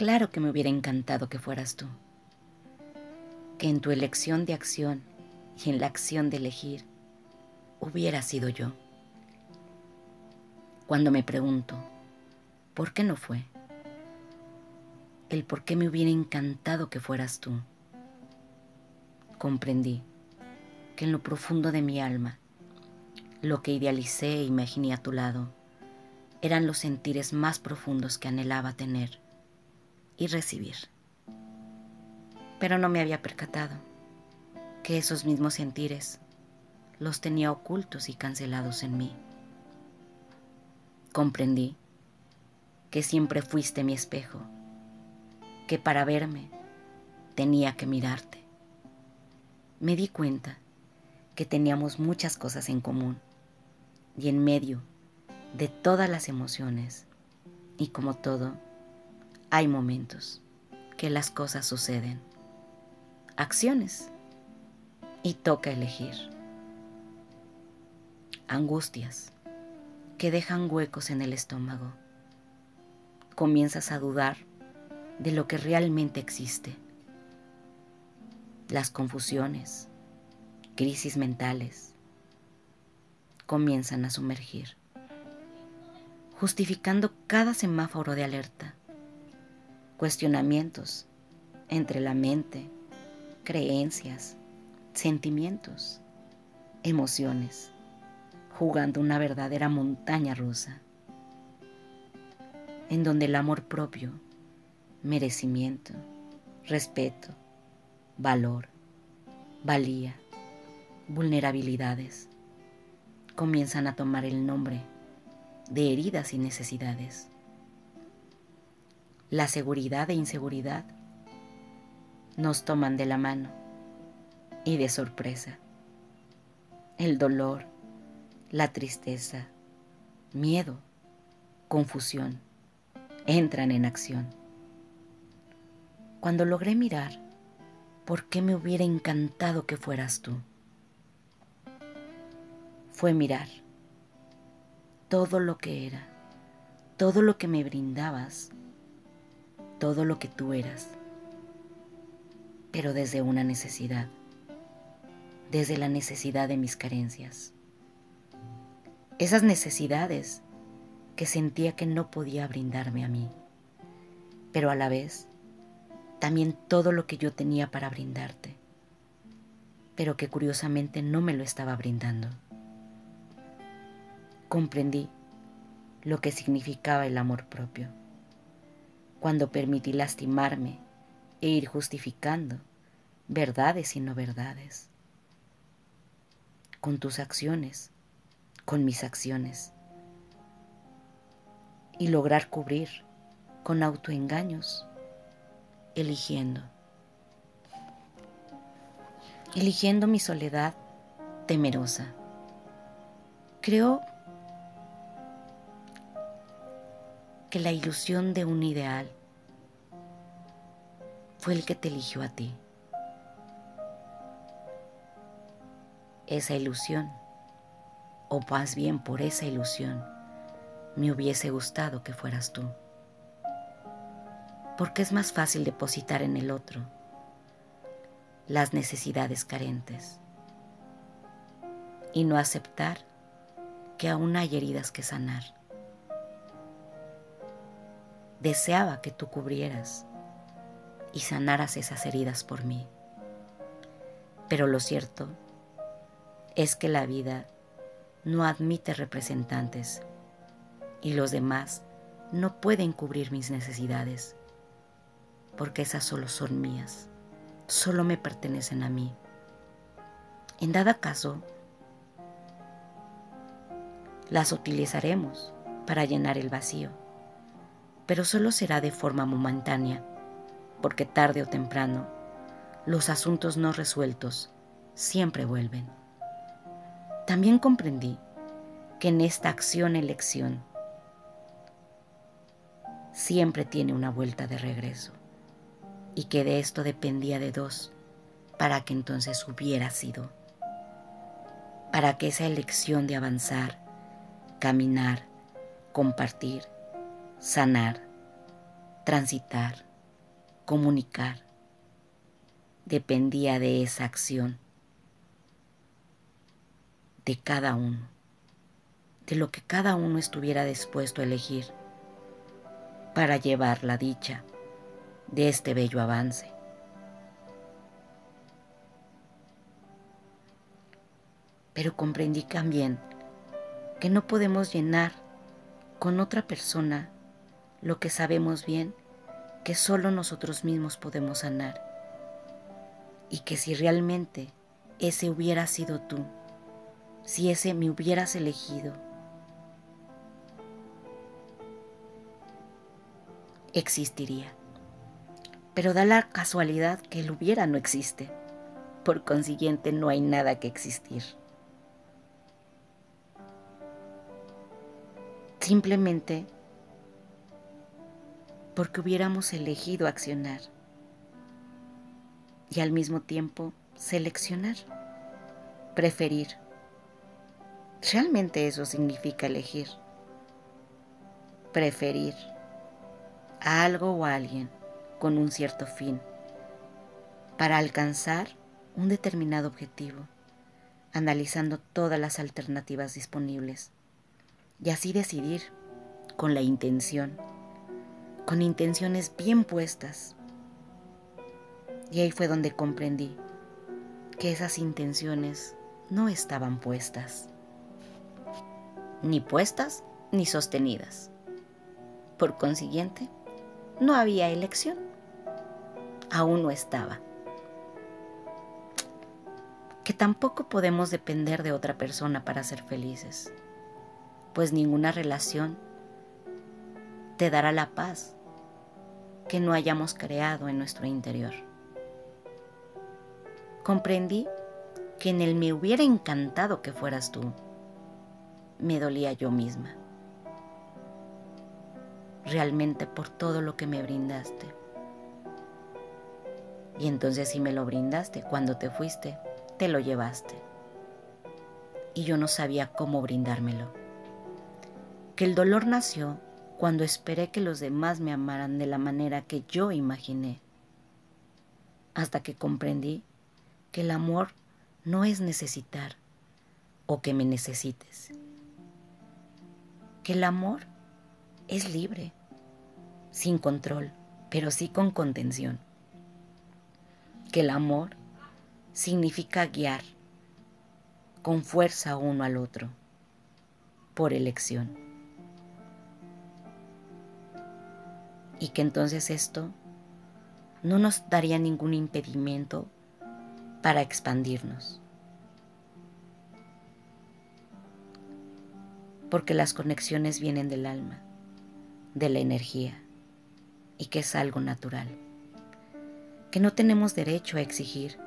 Claro que me hubiera encantado que fueras tú, que en tu elección de acción y en la acción de elegir hubiera sido yo. Cuando me pregunto, ¿por qué no fue? El por qué me hubiera encantado que fueras tú. Comprendí que en lo profundo de mi alma, lo que idealicé e imaginé a tu lado, eran los sentires más profundos que anhelaba tener y recibir. Pero no me había percatado que esos mismos sentires los tenía ocultos y cancelados en mí. Comprendí que siempre fuiste mi espejo, que para verme tenía que mirarte. Me di cuenta que teníamos muchas cosas en común y en medio de todas las emociones. Y como todo, hay momentos que las cosas suceden, acciones, y toca elegir. Angustias que dejan huecos en el estómago. Comienzas a dudar de lo que realmente existe. Las confusiones, crisis mentales, comienzan a sumergir justificando cada semáforo de alerta. Cuestionamientos entre la mente, creencias, sentimientos, emociones, jugando una verdadera montaña rusa, en donde el amor propio, merecimiento, respeto, valor, valía, vulnerabilidades, comienzan a tomar el nombre de heridas y necesidades. La seguridad e inseguridad nos toman de la mano y de sorpresa. El dolor, la tristeza, miedo, confusión entran en acción. Cuando logré mirar, ¿por qué me hubiera encantado que fueras tú? Fue mirar todo lo que era, todo lo que me brindabas, todo lo que tú eras, pero desde una necesidad, desde la necesidad de mis carencias. Esas necesidades que sentía que no podía brindarme a mí, pero a la vez también todo lo que yo tenía para brindarte, pero que curiosamente no me lo estaba brindando comprendí lo que significaba el amor propio. Cuando permití lastimarme e ir justificando verdades y no verdades. Con tus acciones, con mis acciones. Y lograr cubrir con autoengaños, eligiendo. Eligiendo mi soledad temerosa. Creo que la ilusión de un ideal fue el que te eligió a ti. Esa ilusión, o más bien por esa ilusión, me hubiese gustado que fueras tú. Porque es más fácil depositar en el otro las necesidades carentes y no aceptar que aún hay heridas que sanar deseaba que tú cubrieras y sanaras esas heridas por mí. Pero lo cierto es que la vida no admite representantes y los demás no pueden cubrir mis necesidades, porque esas solo son mías, solo me pertenecen a mí. En dado caso, las utilizaremos para llenar el vacío pero solo será de forma momentánea, porque tarde o temprano los asuntos no resueltos siempre vuelven. También comprendí que en esta acción-elección siempre tiene una vuelta de regreso y que de esto dependía de dos para que entonces hubiera sido, para que esa elección de avanzar, caminar, compartir, sanar, transitar, comunicar, dependía de esa acción, de cada uno, de lo que cada uno estuviera dispuesto a elegir para llevar la dicha de este bello avance. Pero comprendí también que no podemos llenar con otra persona lo que sabemos bien que solo nosotros mismos podemos sanar. Y que si realmente ese hubiera sido tú, si ese me hubieras elegido, existiría. Pero da la casualidad que el hubiera no existe. Por consiguiente, no hay nada que existir. Simplemente porque hubiéramos elegido accionar y al mismo tiempo seleccionar, preferir. Realmente eso significa elegir, preferir a algo o a alguien con un cierto fin para alcanzar un determinado objetivo, analizando todas las alternativas disponibles y así decidir con la intención con intenciones bien puestas. Y ahí fue donde comprendí que esas intenciones no estaban puestas. Ni puestas ni sostenidas. Por consiguiente, no había elección. Aún no estaba. Que tampoco podemos depender de otra persona para ser felices, pues ninguna relación te dará la paz que no hayamos creado en nuestro interior. Comprendí que en él me hubiera encantado que fueras tú. Me dolía yo misma. Realmente por todo lo que me brindaste. Y entonces si me lo brindaste, cuando te fuiste, te lo llevaste. Y yo no sabía cómo brindármelo. Que el dolor nació cuando esperé que los demás me amaran de la manera que yo imaginé, hasta que comprendí que el amor no es necesitar o que me necesites, que el amor es libre, sin control, pero sí con contención, que el amor significa guiar con fuerza uno al otro, por elección. Y que entonces esto no nos daría ningún impedimento para expandirnos. Porque las conexiones vienen del alma, de la energía, y que es algo natural. Que no tenemos derecho a exigir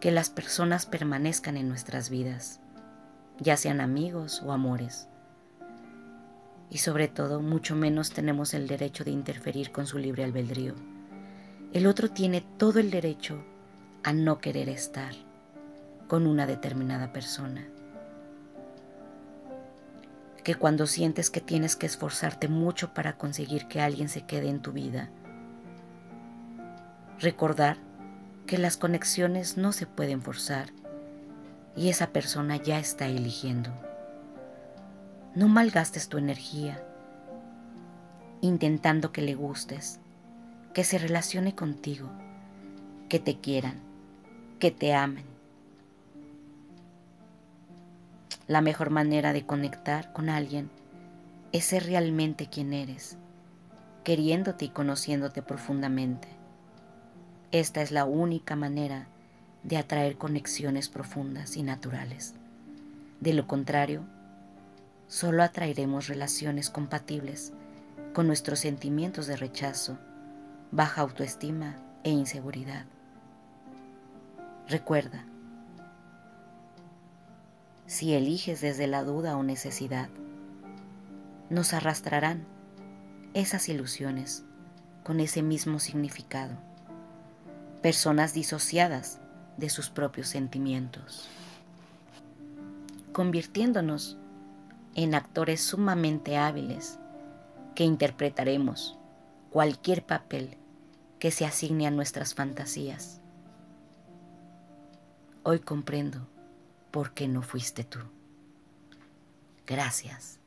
que las personas permanezcan en nuestras vidas, ya sean amigos o amores y sobre todo mucho menos tenemos el derecho de interferir con su libre albedrío. El otro tiene todo el derecho a no querer estar con una determinada persona. Que cuando sientes que tienes que esforzarte mucho para conseguir que alguien se quede en tu vida, recordar que las conexiones no se pueden forzar y esa persona ya está eligiendo. No malgastes tu energía intentando que le gustes, que se relacione contigo, que te quieran, que te amen. La mejor manera de conectar con alguien es ser realmente quien eres, queriéndote y conociéndote profundamente. Esta es la única manera de atraer conexiones profundas y naturales. De lo contrario, solo atraeremos relaciones compatibles con nuestros sentimientos de rechazo, baja autoestima e inseguridad. Recuerda, si eliges desde la duda o necesidad, nos arrastrarán esas ilusiones con ese mismo significado, personas disociadas de sus propios sentimientos, convirtiéndonos en actores sumamente hábiles que interpretaremos cualquier papel que se asigne a nuestras fantasías. Hoy comprendo por qué no fuiste tú. Gracias.